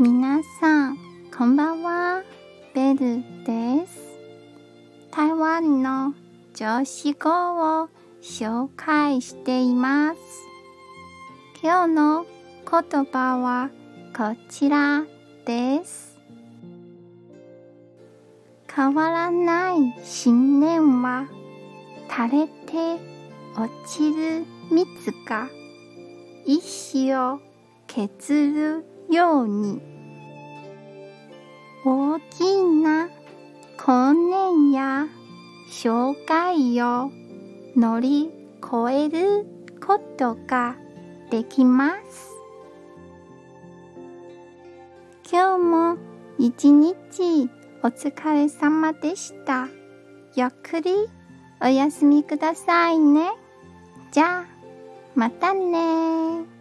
皆さん、こんばんは。ベルです。台湾の女子語を紹介しています。今日の言葉はこちらです。変わらない信念は垂れて落ちる蜜が意志を削るように大きな困難や障害を乗り越えることができます。今日も一日お疲れ様でした。ゆっくりお休みくださいね。じゃあまたね